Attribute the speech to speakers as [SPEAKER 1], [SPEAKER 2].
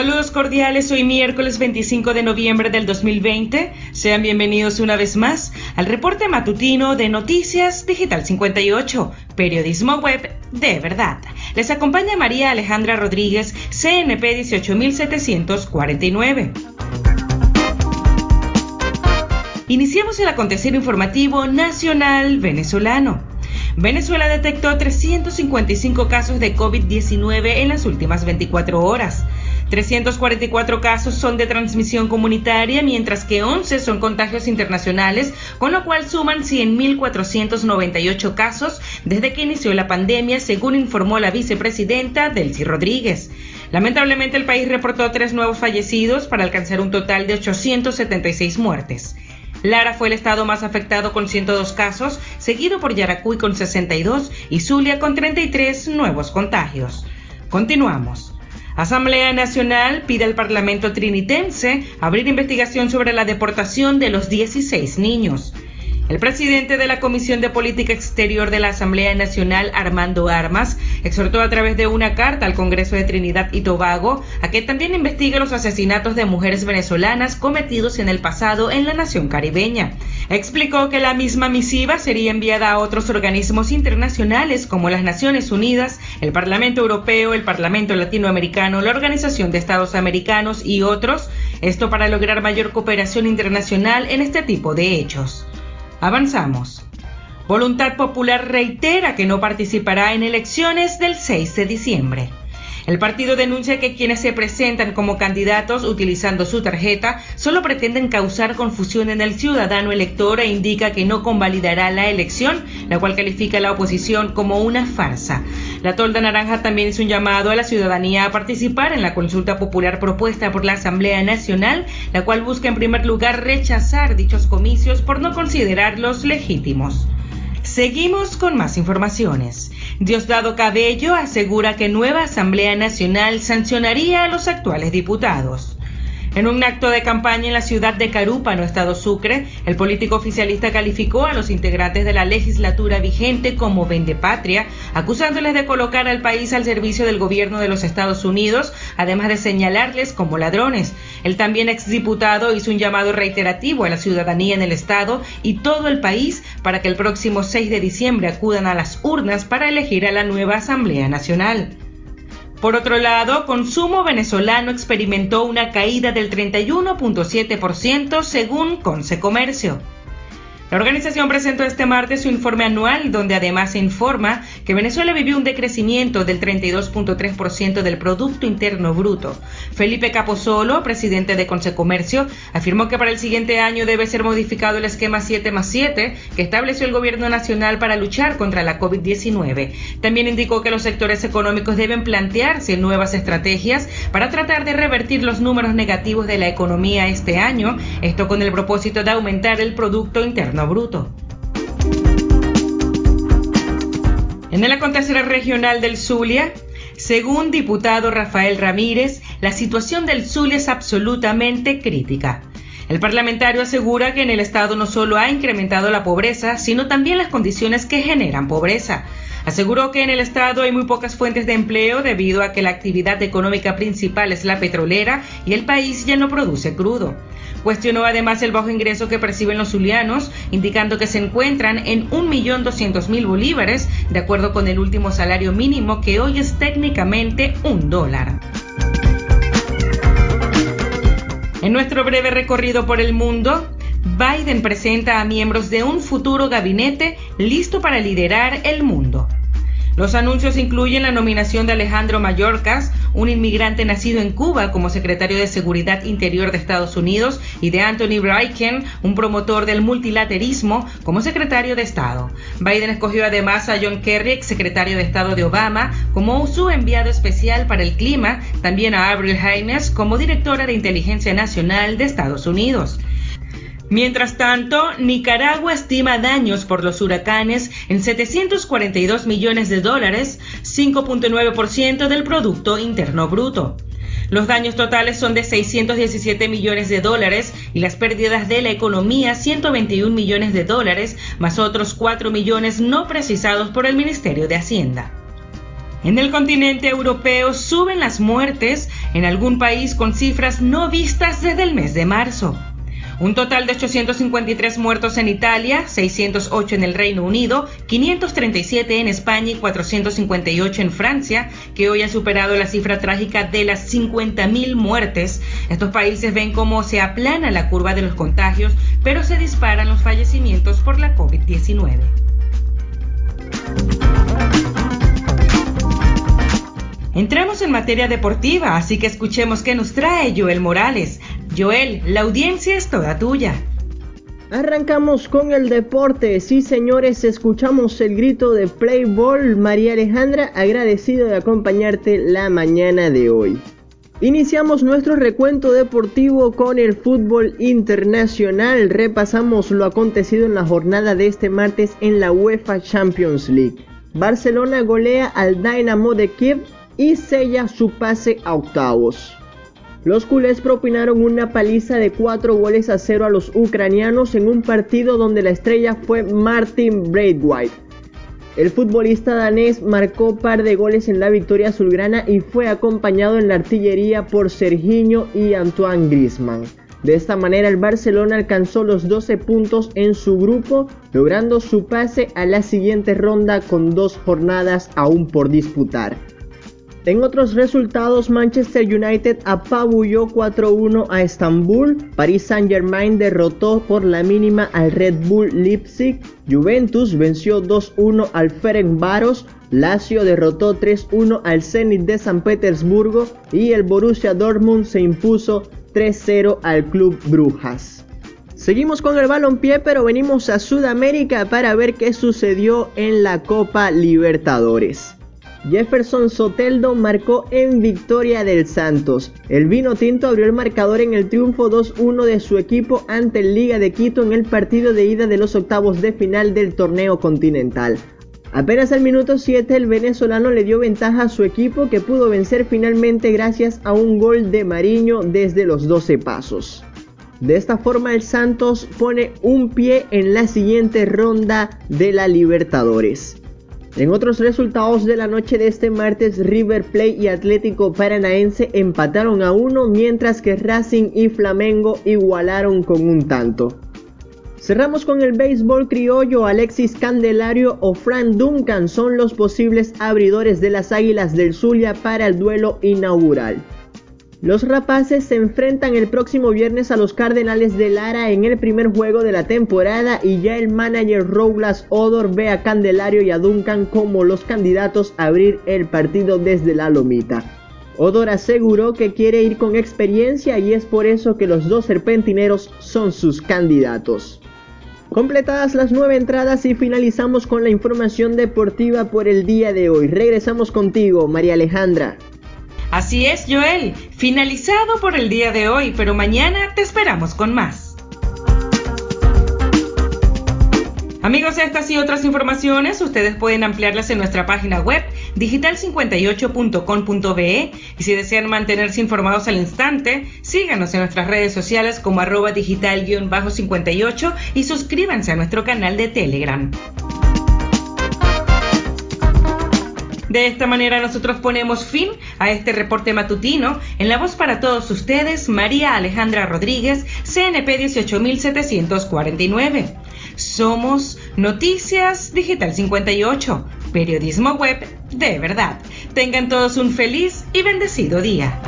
[SPEAKER 1] Saludos cordiales, hoy miércoles 25 de noviembre del 2020. Sean bienvenidos una vez más al reporte matutino de Noticias Digital 58, periodismo web de verdad. Les acompaña María Alejandra Rodríguez, CNP 18749. Iniciamos el acontecer informativo nacional venezolano. Venezuela detectó 355 casos de COVID-19 en las últimas 24 horas. 344 casos son de transmisión comunitaria, mientras que 11 son contagios internacionales, con lo cual suman 100.498 casos desde que inició la pandemia, según informó la vicepresidenta Delcy Rodríguez. Lamentablemente el país reportó tres nuevos fallecidos para alcanzar un total de 876 muertes. Lara fue el estado más afectado con 102 casos, seguido por Yaracuy con 62 y Zulia con 33 nuevos contagios. Continuamos. Asamblea Nacional pide al Parlamento trinitense abrir investigación sobre la deportación de los 16 niños. El presidente de la Comisión de Política Exterior de la Asamblea Nacional, Armando Armas, exhortó a través de una carta al Congreso de Trinidad y Tobago a que también investigue los asesinatos de mujeres venezolanas cometidos en el pasado en la nación caribeña. Explicó que la misma misiva sería enviada a otros organismos internacionales como las Naciones Unidas, el Parlamento Europeo, el Parlamento Latinoamericano, la Organización de Estados Americanos y otros, esto para lograr mayor cooperación internacional en este tipo de hechos. Avanzamos. Voluntad Popular reitera que no participará en elecciones del 6 de diciembre. El partido denuncia que quienes se presentan como candidatos utilizando su tarjeta solo pretenden causar confusión en el ciudadano elector e indica que no convalidará la elección, la cual califica a la oposición como una farsa. La Tolda Naranja también hizo un llamado a la ciudadanía a participar en la consulta popular propuesta por la Asamblea Nacional, la cual busca en primer lugar rechazar dichos comicios por no considerarlos legítimos. Seguimos con más informaciones. Diosdado Cabello asegura que nueva Asamblea Nacional sancionaría a los actuales diputados. En un acto de campaña en la ciudad de Carúpano, Estado Sucre, el político oficialista calificó a los integrantes de la legislatura vigente como vendepatria, acusándoles de colocar al país al servicio del gobierno de los Estados Unidos, además de señalarles como ladrones. El también exdiputado hizo un llamado reiterativo a la ciudadanía en el Estado y todo el país para que el próximo 6 de diciembre acudan a las urnas para elegir a la nueva Asamblea Nacional. Por otro lado, consumo venezolano experimentó una caída del 31.7% según Consecomercio. La organización presentó este martes su informe anual, donde además informa que Venezuela vivió un decrecimiento del 32.3% del Producto Interno Bruto. Felipe Caposolo, presidente de Consecomercio, afirmó que para el siguiente año debe ser modificado el esquema 7 más 7 que estableció el gobierno nacional para luchar contra la COVID-19. También indicó que los sectores económicos deben plantearse nuevas estrategias para tratar de revertir los números negativos de la economía este año, esto con el propósito de aumentar el Producto Interno bruto. En el acontecer regional del Zulia, según diputado Rafael Ramírez, la situación del Zulia es absolutamente crítica. El parlamentario asegura que en el Estado no solo ha incrementado la pobreza, sino también las condiciones que generan pobreza. Aseguró que en el Estado hay muy pocas fuentes de empleo debido a que la actividad económica principal es la petrolera y el país ya no produce crudo. Cuestionó además el bajo ingreso que perciben los zulianos, indicando que se encuentran en 1.200.000 bolívares, de acuerdo con el último salario mínimo que hoy es técnicamente un dólar. En nuestro breve recorrido por el mundo, Biden presenta a miembros de un futuro gabinete listo para liderar el mundo. Los anuncios incluyen la nominación de Alejandro Mayorkas, un inmigrante nacido en Cuba como secretario de Seguridad Interior de Estados Unidos, y de Anthony Blinken, un promotor del multilaterismo, como secretario de Estado. Biden escogió además a John Kerry, secretario de Estado de Obama, como su enviado especial para el clima, también a Avril Haines como directora de Inteligencia Nacional de Estados Unidos. Mientras tanto, Nicaragua estima daños por los huracanes en 742 millones de dólares, 5.9% del Producto Interno Bruto. Los daños totales son de 617 millones de dólares y las pérdidas de la economía 121 millones de dólares, más otros 4 millones no precisados por el Ministerio de Hacienda. En el continente europeo suben las muertes en algún país con cifras no vistas desde el mes de marzo. Un total de 853 muertos en Italia, 608 en el Reino Unido, 537 en España y 458 en Francia, que hoy han superado la cifra trágica de las 50.000 muertes. Estos países ven cómo se aplana la curva de los contagios, pero se disparan los fallecimientos por la COVID-19. Entramos en materia deportiva, así que escuchemos qué nos trae Joel Morales. Joel, la audiencia es toda tuya.
[SPEAKER 2] Arrancamos con el deporte. Sí, señores, escuchamos el grito de Play Ball. María Alejandra, agradecido de acompañarte la mañana de hoy. Iniciamos nuestro recuento deportivo con el fútbol internacional. Repasamos lo acontecido en la jornada de este martes en la UEFA Champions League. Barcelona golea al Dynamo de Kiev y sella su pase a octavos. Los culés propinaron una paliza de 4 goles a 0 a los ucranianos en un partido donde la estrella fue Martin Braithwaite. El futbolista danés marcó par de goles en la victoria azulgrana y fue acompañado en la artillería por Serginho y Antoine Griezmann. De esta manera el Barcelona alcanzó los 12 puntos en su grupo, logrando su pase a la siguiente ronda con dos jornadas aún por disputar. En otros resultados, Manchester United apabulló 4-1 a Estambul, Paris Saint-Germain derrotó por la mínima al Red Bull Leipzig, Juventus venció 2-1 al Ferencváros, Lazio derrotó 3-1 al Zenit de San Petersburgo y el Borussia Dortmund se impuso 3-0 al Club Brujas. Seguimos con el balompié, pero venimos a Sudamérica para ver qué sucedió en la Copa Libertadores. Jefferson Soteldo marcó en victoria del Santos. El vino tinto abrió el marcador en el triunfo 2-1 de su equipo ante el Liga de Quito en el partido de ida de los octavos de final del torneo continental. Apenas al minuto 7 el venezolano le dio ventaja a su equipo que pudo vencer finalmente gracias a un gol de Mariño desde los 12 pasos. De esta forma el Santos pone un pie en la siguiente ronda de la Libertadores. En otros resultados de la noche de este martes, River Plate y Atlético Paranaense empataron a uno, mientras que Racing y Flamengo igualaron con un tanto. Cerramos con el béisbol criollo, Alexis Candelario o Frank Duncan son los posibles abridores de las Águilas del Zulia para el duelo inaugural. Los rapaces se enfrentan el próximo viernes a los Cardenales de Lara en el primer juego de la temporada y ya el manager Robles Odor ve a Candelario y a Duncan como los candidatos a abrir el partido desde la lomita. Odor aseguró que quiere ir con experiencia y es por eso que los dos serpentineros son sus candidatos. Completadas las nueve entradas y finalizamos con la información deportiva por el día de hoy. Regresamos contigo, María Alejandra.
[SPEAKER 1] Así es, Joel, finalizado por el día de hoy, pero mañana te esperamos con más. Amigos, estas y otras informaciones ustedes pueden ampliarlas en nuestra página web digital58.com.be y si desean mantenerse informados al instante, síganos en nuestras redes sociales como arroba digital-58 y suscríbanse a nuestro canal de Telegram. De esta manera nosotros ponemos fin a este reporte matutino. En la voz para todos ustedes, María Alejandra Rodríguez, CNP 18749. Somos Noticias Digital 58, periodismo web de verdad. Tengan todos un feliz y bendecido día.